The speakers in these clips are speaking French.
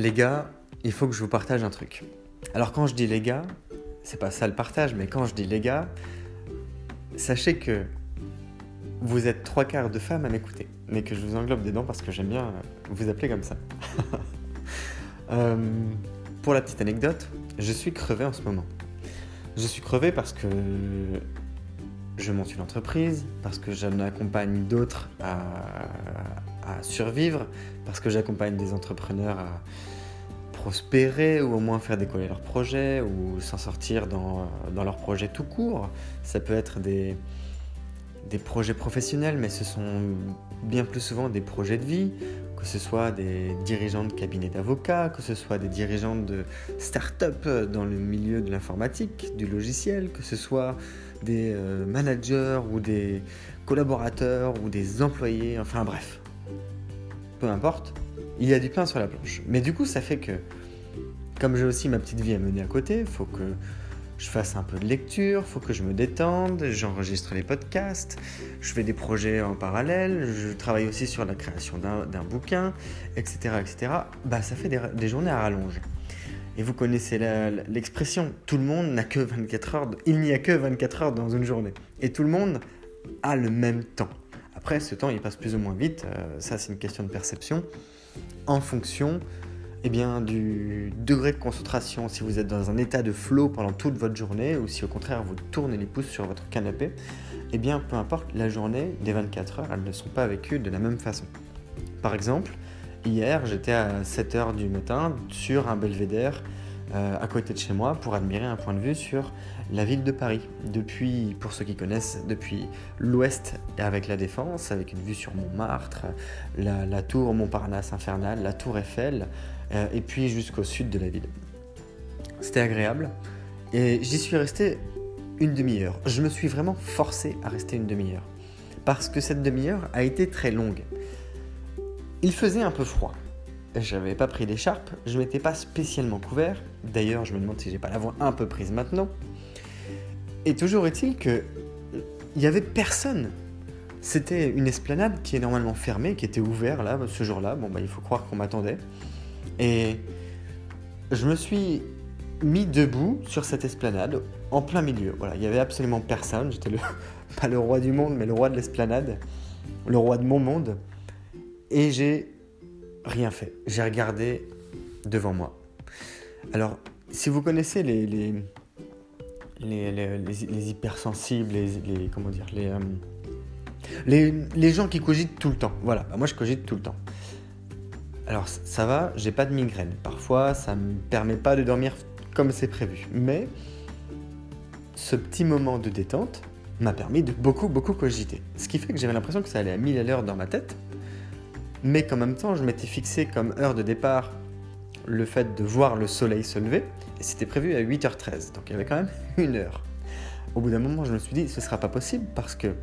Les gars, il faut que je vous partage un truc. Alors quand je dis les gars, c'est pas ça le partage, mais quand je dis les gars, sachez que vous êtes trois quarts de femmes à m'écouter, mais que je vous englobe dedans parce que j'aime bien vous appeler comme ça. Euh, pour la petite anecdote, je suis crevé en ce moment. Je suis crevé parce que je monte une entreprise, parce que j'en accompagne d'autres à, survivre, parce que j'accompagne des entrepreneurs à prospérer ou au moins faire décoller leurs projets ou s'en sortir dans, dans leurs projets tout court. Ça peut être des, des projets professionnels, mais ce sont bien plus souvent des projets de vie, que ce soit des dirigeants de cabinets d'avocats, que ce soit des dirigeants de start-up dans le milieu de l'informatique, du logiciel, que ce soit des euh, managers ou des collaborateurs ou des employés, enfin bref. Peu importe, il y a du pain sur la planche. Mais du coup, ça fait que, comme j'ai aussi ma petite vie à mener à côté, faut que je fasse un peu de lecture, faut que je me détende, j'enregistre les podcasts, je fais des projets en parallèle, je travaille aussi sur la création d'un bouquin, etc., etc. Bah, ça fait des, journées à rallonge. Et vous connaissez l'expression, tout le monde n'a que 24 heures, il n'y a que 24 heures dans une journée. Et tout le monde a le même temps. Après, ce temps, il passe plus ou moins vite, euh, ça c'est une question de perception, en fonction eh bien, du degré de concentration, si vous êtes dans un état de flow pendant toute votre journée, ou si au contraire vous tournez les pouces sur votre canapé, eh bien, peu importe, la journée des 24 heures, elles ne sont pas vécues de la même façon. Par exemple, hier, j'étais à 7h du matin sur un belvédère euh, à côté de chez moi pour admirer un point de vue sur la ville de Paris. Depuis, pour ceux qui connaissent, depuis l'ouest avec la Défense, avec une vue sur Montmartre, la, tour Montparnasse infernale, la tour Eiffel, euh, et puis jusqu'au sud de la ville. C'était agréable et j'y suis resté une demi-heure. Je me suis vraiment forcé à rester une demi-heure parce que cette demi-heure a été très longue. Il faisait un peu froid. J'avais pas pris d'écharpe, je m'étais pas spécialement couvert. D'ailleurs, je me demande si j'ai pas la voix un peu prise maintenant. Et toujours est-il que il y avait personne. C'était une esplanade qui est normalement fermée, qui était ouverte là ce jour-là. Bon bah il faut croire qu'on m'attendait. Et je me suis mis debout sur cette esplanade, en plein milieu. Voilà, il n'y avait absolument personne. J'étais le, pas le roi du monde, mais le roi de l'esplanade, le roi de mon monde. Et j'ai rien fait. J'ai regardé devant moi. Alors, si vous connaissez les, les, les, les, hypersensibles, les, comment dire, les, euh, les, les gens qui cogitent tout le temps. Voilà, bah, moi je cogite tout le temps. Alors ça va, j'ai pas de migraine. Parfois, ça me permet pas de dormir comme c'est prévu. Mais ce petit moment de détente m'a permis de beaucoup, beaucoup cogiter. Ce qui fait que j'avais l'impression que ça allait à 1000 à l'heure dans ma tête, mais qu'en même temps, je m'étais fixé comme heure de départ le fait de voir le soleil se lever, et c'était prévu à 8h13, donc il y avait quand même une heure. Au bout d'un moment, je me suis dit, ce sera pas possible parce que,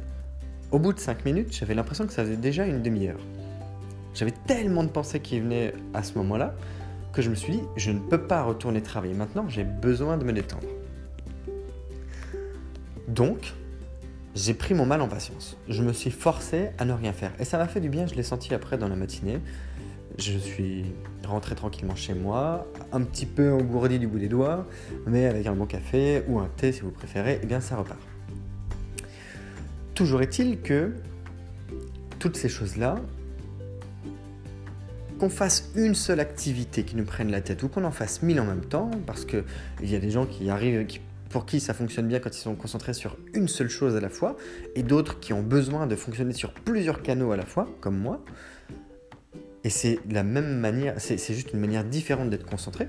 au bout de 5 minutes, j'avais l'impression que ça faisait déjà une demi-heure. J'avais tellement de pensées qui venaient à ce moment-là que je me suis dit, je ne peux pas retourner travailler maintenant, j'ai besoin de me détendre. Donc, j'ai pris mon mal en patience. Je me suis forcé à ne rien faire. Et ça m'a fait du bien, je l'ai senti après dans la matinée. Je suis rentré tranquillement chez moi, un petit peu engourdi du bout des doigts, mais avec un bon café ou un thé si vous préférez, et eh bien ça repart. Toujours est-il que toutes ces choses-là, qu'on fasse une seule activité qui nous prenne la tête ou qu'on en fasse mille en même temps, parce qu'il y a des gens qui arrivent, pour qui ça fonctionne bien quand ils sont concentrés sur une seule chose à la fois, et d'autres qui ont besoin de fonctionner sur plusieurs canaux à la fois, comme moi. Et c'est la même manière, c'est juste une manière différente d'être concentré.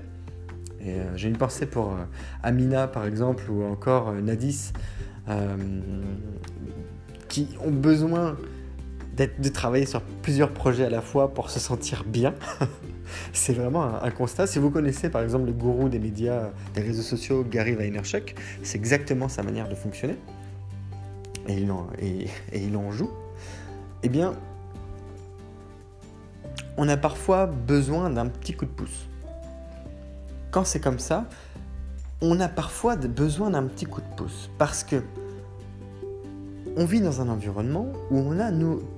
Et euh, j'ai une pensée pour euh, Amina par exemple, ou encore euh, Nadis, qui ont besoin de travailler sur plusieurs projets à la fois pour se sentir bien. c'est vraiment un, constat. Si vous connaissez par exemple le gourou des médias, des réseaux sociaux, Gary Vaynerchuk, c'est exactement sa manière de fonctionner. Et, il en joue. Eh bien, on a parfois besoin d'un petit coup de pouce. Quand c'est comme ça, on a parfois besoin d'un petit coup de pouce. Parce que on vit dans un environnement où on a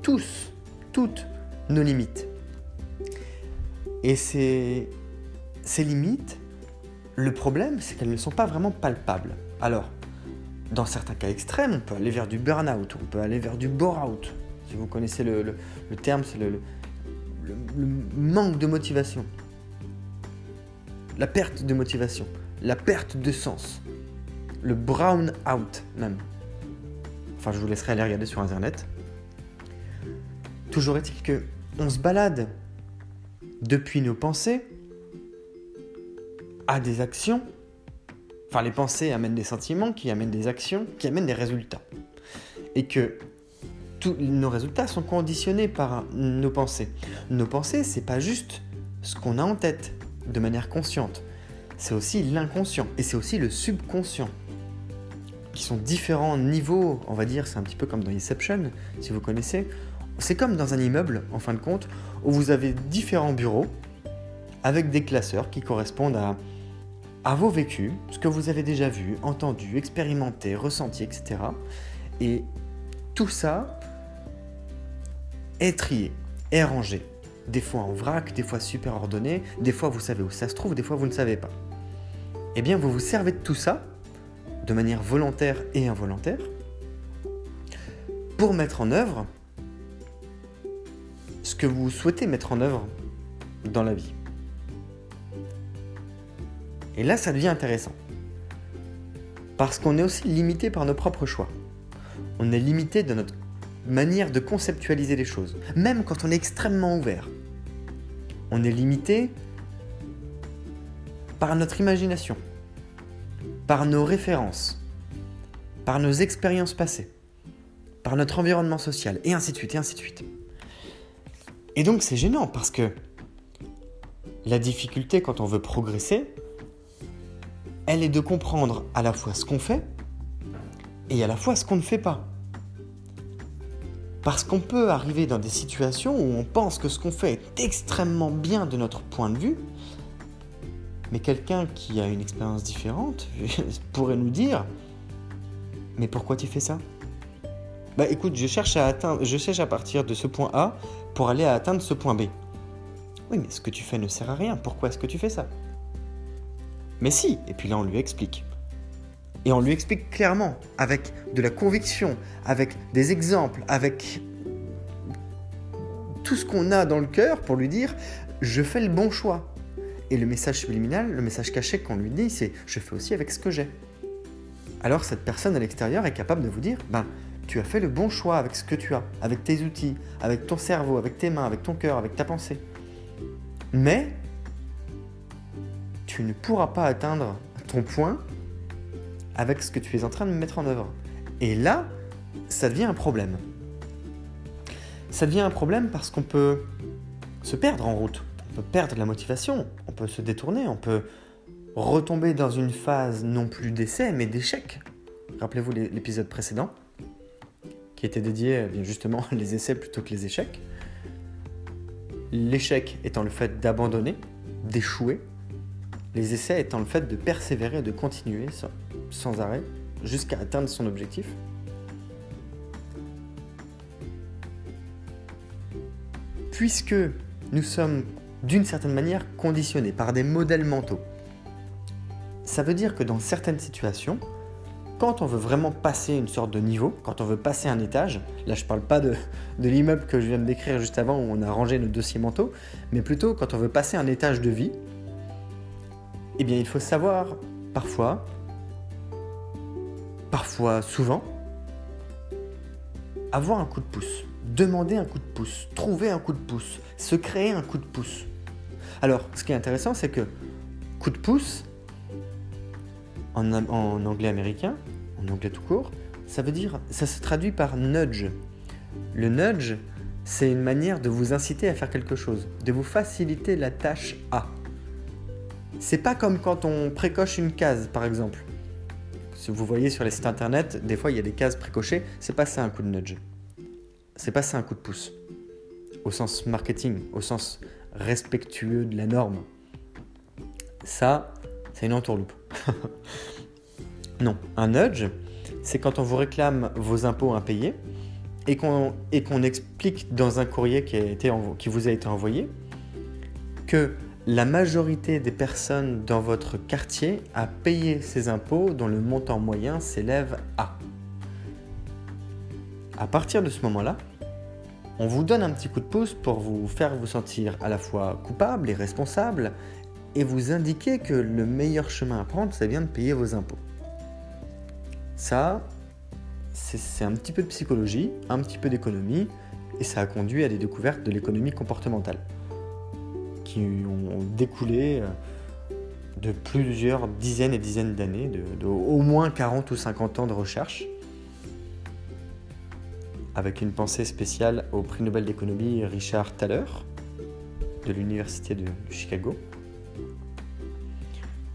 tous, toutes nos limites. Et ces, ces limites, le problème, c'est qu'elles ne sont pas vraiment palpables. Alors, dans certains cas extrêmes, on peut aller vers du burn-out, on peut aller vers du bore-out. Si vous connaissez le, terme, c'est le, le, manque de motivation, la perte de motivation, la perte de sens, le brown-out même. Enfin, je vous laisserai aller regarder sur Internet. Toujours est-il que on se balade depuis nos pensées à des actions. Enfin, les pensées amènent des sentiments, qui amènent des actions, qui amènent des résultats. Et que tous nos résultats sont conditionnés par nos pensées. Nos pensées, c'est pas juste ce qu'on a en tête de manière consciente. C'est aussi l'inconscient et c'est aussi le subconscient qui sont différents niveaux, on va dire, c'est un petit peu comme dans Inception, si vous connaissez. C'est comme dans un immeuble, en fin de compte, où vous avez différents bureaux avec des classeurs qui correspondent à, à vos vécus, ce que vous avez déjà vu, entendu, expérimenté, ressenti, etc. Et tout ça est trié, est rangé. Des fois en vrac, des fois super ordonné, des fois vous savez où ça se trouve, des fois vous ne savez pas. Eh bien, vous vous servez de tout ça de manière volontaire et involontaire, pour mettre en œuvre ce que vous souhaitez mettre en œuvre dans la vie. Et là, ça devient intéressant. Parce qu'on est aussi limité par nos propres choix. On est limité dans notre manière de conceptualiser les choses, même quand on est extrêmement ouvert. On est limité par notre imagination par nos références, par nos expériences passées, par notre environnement social, et ainsi de suite, et ainsi de suite. Et donc c'est gênant parce que la difficulté quand on veut progresser, elle est de comprendre à la fois ce qu'on fait et à la fois ce qu'on ne fait pas. Parce qu'on peut arriver dans des situations où on pense que ce qu'on fait est extrêmement bien de notre point de vue, mais quelqu'un qui a une expérience différente pourrait nous dire Mais pourquoi tu fais ça? Bah écoute, je cherche à atteindre, je cherche à partir de ce point A pour aller à atteindre ce point B. Oui, mais ce que tu fais ne sert à rien. Pourquoi est-ce que tu fais ça? Mais si, et puis là on lui explique. Et on lui explique clairement, avec de la conviction, avec des exemples, avec tout ce qu'on a dans le cœur pour lui dire je fais le bon choix. Et le message subliminal, le message caché qu'on lui dit, c'est je fais aussi avec ce que j'ai. Alors cette personne à l'extérieur est capable de vous dire, ben, tu as fait le bon choix avec ce que tu as, avec tes outils, avec ton cerveau, avec tes mains, avec ton cœur, avec ta pensée. Mais tu ne pourras pas atteindre ton point avec ce que tu es en train de mettre en œuvre. Et là, ça devient un problème. Ça devient un problème parce qu'on peut se perdre en route on peut perdre la motivation, on peut se détourner, on peut retomber dans une phase non plus d'essai, mais d'échec. Rappelez-vous l'épisode précédent, qui était dédié eh bien justement les essais plutôt que les échecs. L'échec étant le fait d'abandonner, d'échouer, les essais étant le fait de persévérer, et de continuer sans arrêt jusqu'à atteindre son objectif. Puisque nous sommes d'une certaine manière conditionnés par des modèles mentaux. Ça veut dire que dans certaines situations, quand on veut vraiment passer une sorte de niveau, quand on veut passer un étage, là je ne parle pas de, de l'immeuble que je viens de décrire juste avant où on a rangé nos dossiers mentaux, mais plutôt quand on veut passer un étage de vie, eh bien il faut savoir parfois, parfois souvent, avoir un coup de pouce, demander un coup de pouce, trouver un coup de pouce, se créer un coup de pouce. Alors, ce qui est intéressant, c'est que coup de pouce, en, anglais américain, en anglais tout court, ça veut dire, ça se traduit par nudge. Le nudge, c'est une manière de vous inciter à faire quelque chose, de vous faciliter la tâche à. C'est pas comme quand on précoche une case, par exemple. Si vous voyez sur les sites internet, des fois il y a des cases précochées, c'est pas ça un coup de nudge. C'est pas ça un coup de pouce. Au sens marketing, au sens respectueux de la norme. Ça, c'est une entourloupe. non, un nudge, c'est quand on vous réclame vos impôts impayés et qu'on explique dans un courrier qui, vous a été envoyé que la majorité des personnes dans votre quartier a payé ces impôts dont le montant moyen s'élève à. À partir de ce moment-là, on vous donne un petit coup de pouce pour vous faire vous sentir à la fois coupable et responsable et vous indiquer que le meilleur chemin à prendre, c'est bien de payer vos impôts. Ça, c'est un petit peu de psychologie, un petit peu d'économie, et ça a conduit à des découvertes de l'économie comportementale qui ont découlé euh, de plusieurs dizaines et dizaines d'années, de, au moins 40 ou 50 ans de recherche avec une pensée spéciale au prix Nobel d'économie Richard Thaler de l'Université de Chicago,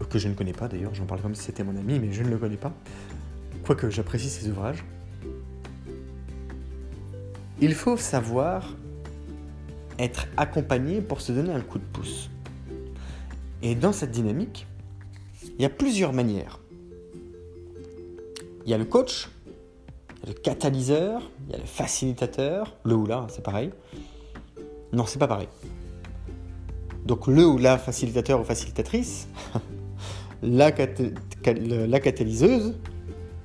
que je ne connais pas d'ailleurs, j'en parle comme si c'était mon ami, mais je ne le connais pas, quoique j'apprécie ses ouvrages. Il faut savoir être accompagné pour se donner un coup de pouce. Et dans cette dynamique, il y a plusieurs manières. Il y a le coach, le catalyseur, il y a le facilitateur, le ou la, c'est pareil. Non, c'est pas pareil. Donc le ou la facilitateur ou facilitatrice, la, la catalyseuse,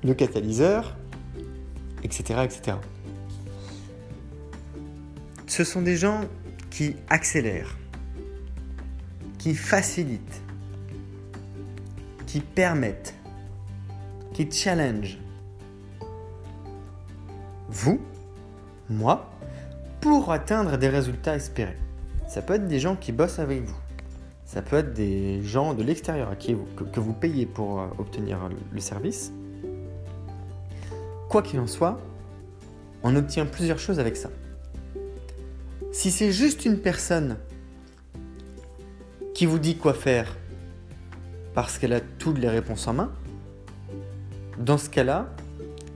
le catalyseur, etc., etc. Ce sont des gens qui accélèrent, qui facilitent, qui permettent, qui challenge, vous, moi, pour atteindre des résultats espérés. Ça peut être des gens qui bossent avec vous. Ça peut être des gens de l'extérieur à qui que, vous payez pour euh, obtenir le service. Quoi qu'il en soit, on obtient plusieurs choses avec ça. Si c'est juste une personne qui vous dit quoi faire parce qu'elle a toutes les réponses en main, dans ce cas-là,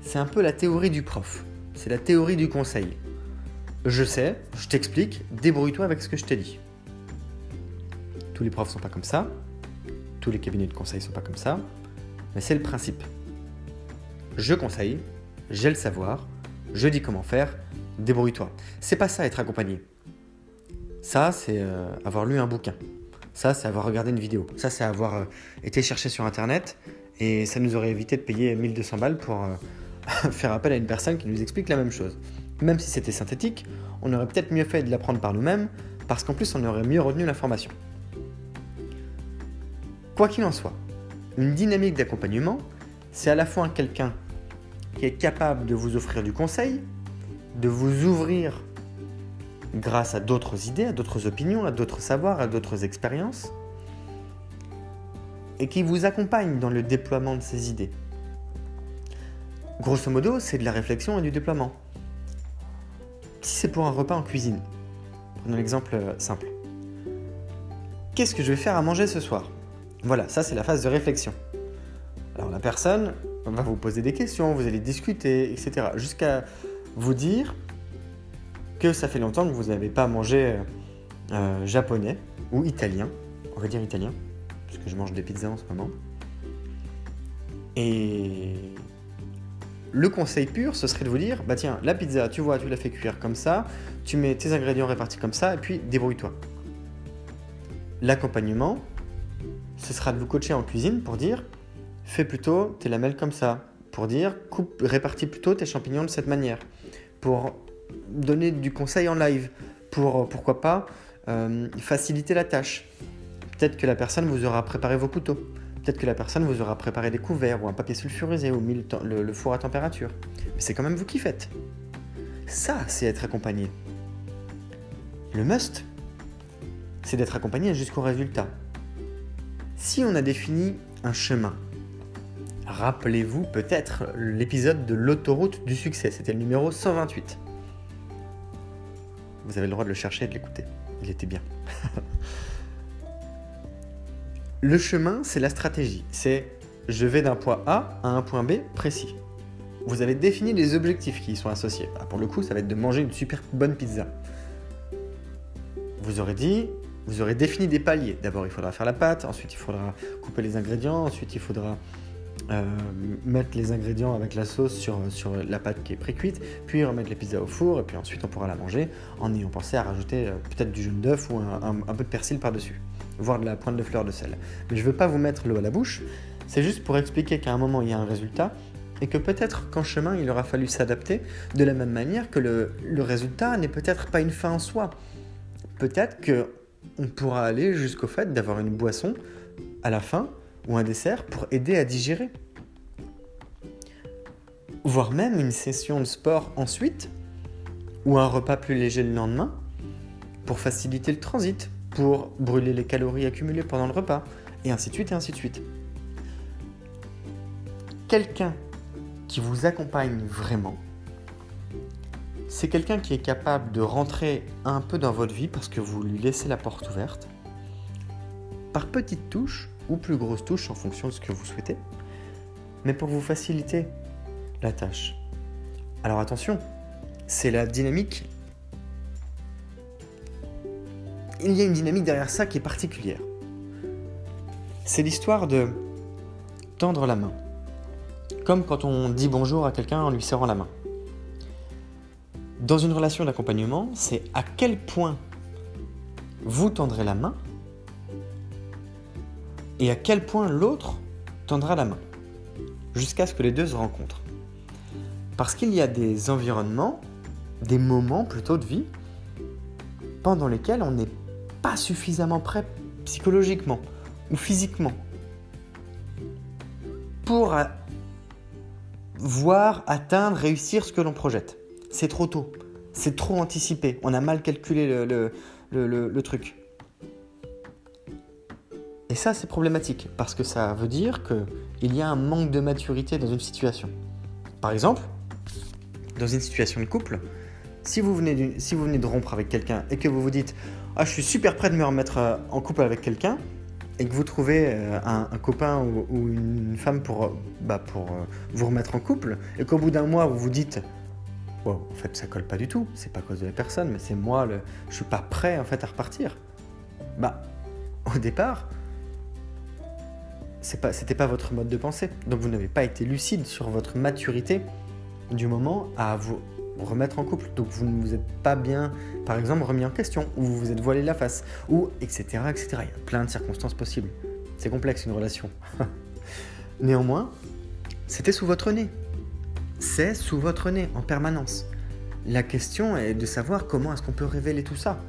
c'est un peu la théorie du prof. C'est la théorie du conseil. Je sais, je t'explique, débrouille-toi avec ce que je t'ai dit. Tous les profs sont pas comme ça, tous les cabinets de conseil sont pas comme ça, mais c'est le principe. Je conseille, j'ai le savoir, je dis comment faire, débrouille-toi. C'est pas ça être accompagné. Ça, c'est euh, avoir lu un bouquin. Ça, c'est avoir regardé une vidéo. Ça, c'est avoir euh, été chercher sur internet et ça nous aurait évité de payer 1200 balles pour euh, faire appel à une personne qui nous explique la même chose. Même si c'était synthétique, on aurait peut-être mieux fait de l'apprendre par nous-mêmes, parce qu'en plus on aurait mieux retenu l'information. Quoi qu'il en soit, une dynamique d'accompagnement, c'est à la fois quelqu'un qui est capable de vous offrir du conseil, de vous ouvrir grâce à d'autres idées, à d'autres opinions, à d'autres savoirs, à d'autres expériences, et qui vous accompagne dans le déploiement de ces idées. Grosso modo, c'est de la réflexion et du déploiement. Si c'est pour un repas en cuisine, prenons l'exemple euh, simple. Qu'est-ce que je vais faire à manger ce soir? Voilà, ça c'est la phase de réflexion. Alors la personne va vous poser des questions, vous allez discuter, etc. Jusqu'à vous dire que ça fait longtemps que vous n'avez pas mangé euh, euh, japonais ou italien. On va dire italien, parce que je mange des pizzas en ce moment. Et le conseil pur, ce serait de vous dire, bah tiens, la pizza, tu vois, tu la fais cuire comme ça, tu mets tes ingrédients répartis comme ça, et puis débrouille-toi. L'accompagnement, ce sera de vous coacher en cuisine pour dire, fais plutôt tes lamelles comme ça, pour dire, coupe, répartis plutôt tes champignons de cette manière, pour donner du conseil en live, pour, pourquoi pas, euh, faciliter la tâche. Peut-être que la personne vous aura préparé vos couteaux. Peut-être que la personne vous aura préparé des couverts ou un papier sulfurisé ou mis le, four à température. Mais c'est quand même vous qui faites. Ça, c'est être accompagné. Le must, c'est d'être accompagné jusqu'au résultat. Si on a défini un chemin, rappelez-vous peut-être l'épisode de l'autoroute du succès, c'était le numéro 128. Vous avez le droit de le chercher et de l'écouter. Il était bien. Le chemin, c'est la stratégie. C'est je vais d'un point A à un point B précis. Vous avez défini les objectifs qui y sont associés. Ah, pour le coup, ça va être de manger une super bonne pizza. Vous aurez dit, vous aurez défini des paliers. D'abord, il faudra faire la pâte, ensuite, il faudra couper les ingrédients, ensuite, il faudra euh, mettre les ingrédients avec la sauce sur, la pâte qui est pré-cuite, puis remettre la pizza au four, et puis ensuite, on pourra la manger en ayant pensé à rajouter euh, peut-être du jaune d'œuf ou un peu de persil par-dessus voire de la pointe de fleur de sel. Mais je ne veux pas vous mettre l'eau à la bouche, c'est juste pour expliquer qu'à un moment il y a un résultat et que peut-être qu'en chemin il aura fallu s'adapter de la même manière que le, résultat n'est peut-être pas une fin en soi. Peut-être que on pourra aller jusqu'au fait d'avoir une boisson à la fin ou un dessert pour aider à digérer. Voire même une session de sport ensuite ou un repas plus léger le lendemain pour faciliter le transit pour brûler les calories accumulées pendant le repas, et ainsi de suite, et ainsi de suite. Quelqu'un qui vous accompagne vraiment, c'est quelqu'un qui est capable de rentrer un peu dans votre vie parce que vous lui laissez la porte ouverte, par petites touches ou plus grosses touches en fonction de ce que vous souhaitez, mais pour vous faciliter la tâche. Alors attention, c'est la dynamique il y a une dynamique derrière ça qui est particulière. C'est l'histoire de tendre la main. Comme quand on dit bonjour à quelqu'un en lui serrant la main. Dans une relation d'accompagnement, c'est à quel point vous tendrez la main et à quel point l'autre tendra la main, jusqu'à ce que les deux se rencontrent. Parce qu'il y a des environnements, des moments plutôt de vie, pendant lesquels on n'est pas suffisamment prêt psychologiquement ou physiquement pour voir, atteindre, réussir ce que l'on projette. C'est trop tôt, c'est trop anticipé, on a mal calculé le, le truc. Et ça, c'est problématique, parce que ça veut dire qu'il y a un manque de maturité dans une situation. Par exemple, dans une situation de couple, si vous venez, si vous venez de rompre avec quelqu'un et que vous vous dites ah, je suis super prêt de me remettre euh, en couple avec quelqu'un, et que vous trouvez euh, un, copain ou, une femme pour, bah, pour euh, vous remettre en couple, et qu'au bout d'un mois, vous vous dites en fait, ça colle pas du tout, c'est pas à cause de la personne, mais c'est moi, le, je suis pas prêt en fait à repartir. Bah, au départ, c'est pas, c'était pas votre mode de pensée. Donc vous n'avez pas été lucide sur votre maturité du moment à vous remettre en couple. Donc vous ne vous êtes pas bien, par exemple, remis en question, ou vous vous êtes voilé la face, ou etc. etc. Il y a plein de circonstances possibles. C'est complexe une relation. Néanmoins, c'était sous votre nez. C'est sous votre nez en permanence. La question est de savoir comment est-ce qu'on peut révéler tout ça.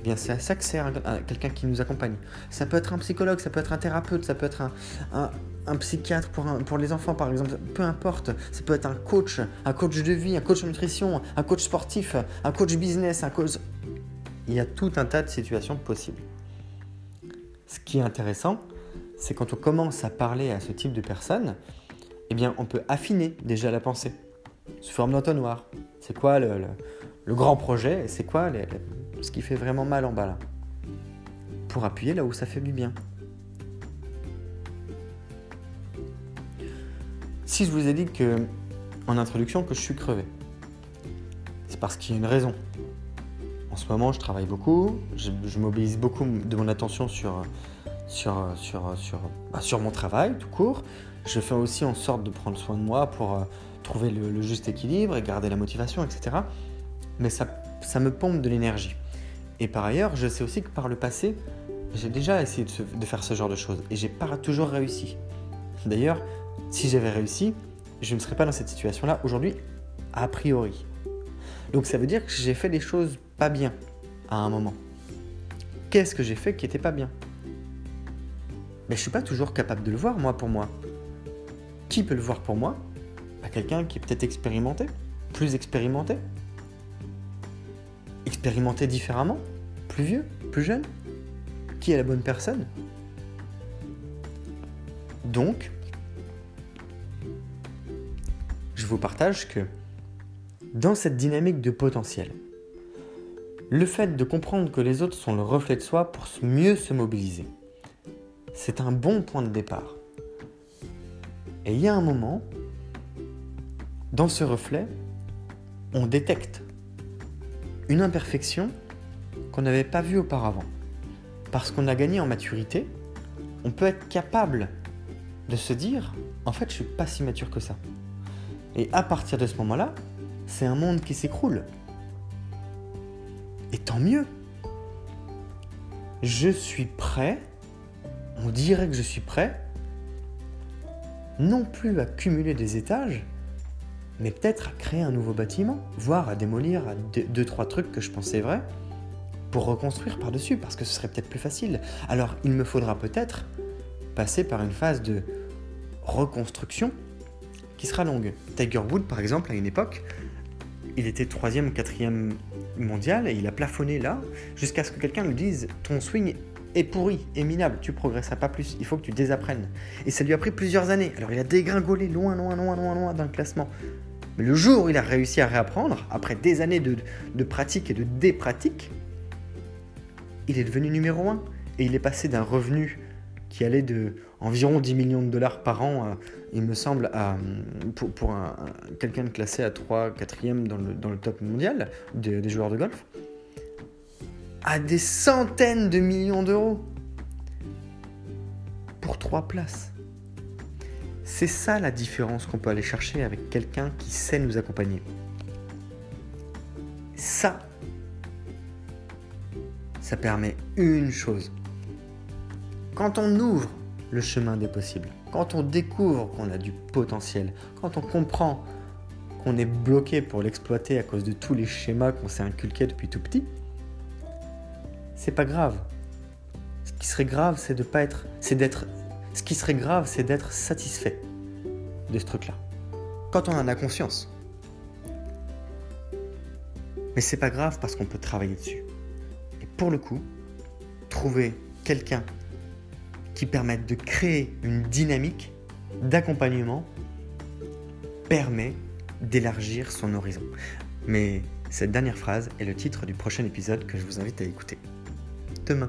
Eh bien, c'est à ça que sert quelqu'un qui nous accompagne. Ça peut être un psychologue, ça peut être un thérapeute, ça peut être un, un psychiatre pour, les enfants, par exemple, peu importe. Ça peut être un coach, un coach de vie, un coach de nutrition, un coach sportif, un coach business, un coach. Il y a tout un tas de situations possibles. Ce qui est intéressant, c'est quand on commence à parler à ce type de personnes, eh bien, on peut affiner déjà la pensée sous forme d'entonnoir. C'est quoi le, le, grand projet C'est quoi ce qui fait vraiment mal en bas là? Pour appuyer là où ça fait du bien. Si je vous ai dit que, en introduction que je suis crevé, c'est parce qu'il y a une raison. En ce moment, je travaille beaucoup, je, mobilise beaucoup de mon attention sur, sur, sur, sur, bah, sur mon travail tout court. Je fais aussi en sorte de prendre soin de moi pour, trouver le, juste équilibre et garder la motivation, etc. Mais ça, ça me pompe de l'énergie. Et par ailleurs, je sais aussi que par le passé, j'ai déjà essayé de, faire ce genre de choses et j'ai pas toujours réussi. D'ailleurs, si j'avais réussi, je ne serais pas dans cette situation-là aujourd'hui, a priori. Donc ça veut dire que j'ai fait des choses pas bien à un moment. Qu'est-ce que j'ai fait qui n'était pas bien? Mais je suis pas toujours capable de le voir, moi, pour moi. Qui peut le voir pour moi? Bah, Quelqu'un qui est peut-être expérimenté, plus expérimenté. Expérimenté différemment, plus vieux, plus jeune. Qui est la bonne personne? Donc, je vous partage que dans cette dynamique de potentiel, le fait de comprendre que les autres sont le reflet de soi pour mieux se mobiliser, c'est un bon point de départ. Et il y a un moment, dans ce reflet, on détecte une imperfection qu'on n'avait pas vue auparavant. Parce qu'on a gagné en maturité, on peut être capable de se dire, en fait, je suis pas si mature que ça. Et à partir de ce moment-là, c'est un monde qui s'écroule. Et tant mieux. Je suis prêt, on dirait que je suis prêt, non plus à cumuler des étages, mais peut-être à créer un nouveau bâtiment, voire à démolir deux, trois trucs que je pensais vrais, pour reconstruire par-dessus, parce que ce serait peut-être plus facile. Alors il me faudra peut-être passer par une phase de reconstruction sera longue. Tiger Wood, par exemple, à une époque, il était troisième ou quatrième mondial et il a plafonné là jusqu'à ce que quelqu'un lui dise ton swing est pourri, est minable, tu progresseras pas plus, il faut que tu désapprennes. Et ça lui a pris plusieurs années. Alors il a dégringolé loin, loin, loin, loin, loin dans le classement. Mais le jour où il a réussi à réapprendre, après des années de, de pratique et de dépratique, il est devenu numéro un. Et il est passé d'un revenu qui allait de environ 10 millions de dollars par an, il me semble, à, pour, pour quelqu'un classé à 3, 4e dans le, dans le top mondial des joueurs de golf, à des centaines de millions d'euros pour 3 places. C'est ça la différence qu'on peut aller chercher avec quelqu'un qui sait nous accompagner. Ça, ça permet une chose, quand on ouvre le chemin des possibles, quand on découvre qu'on a du potentiel, quand on comprend qu'on est bloqué pour l'exploiter à cause de tous les schémas qu'on s'est inculqués depuis tout petit, c'est pas grave. Ce qui serait grave, c'est de pas être, c'est d'être, ce qui serait grave, c'est d'être satisfait de ce truc-là. Quand on en a conscience. Mais c'est pas grave parce qu'on peut travailler dessus. Et pour le coup, trouver quelqu'un qui permettent de créer une dynamique d'accompagnement permet d'élargir son horizon. Mais cette dernière phrase est le titre du prochain épisode que je vous invite à écouter. Demain.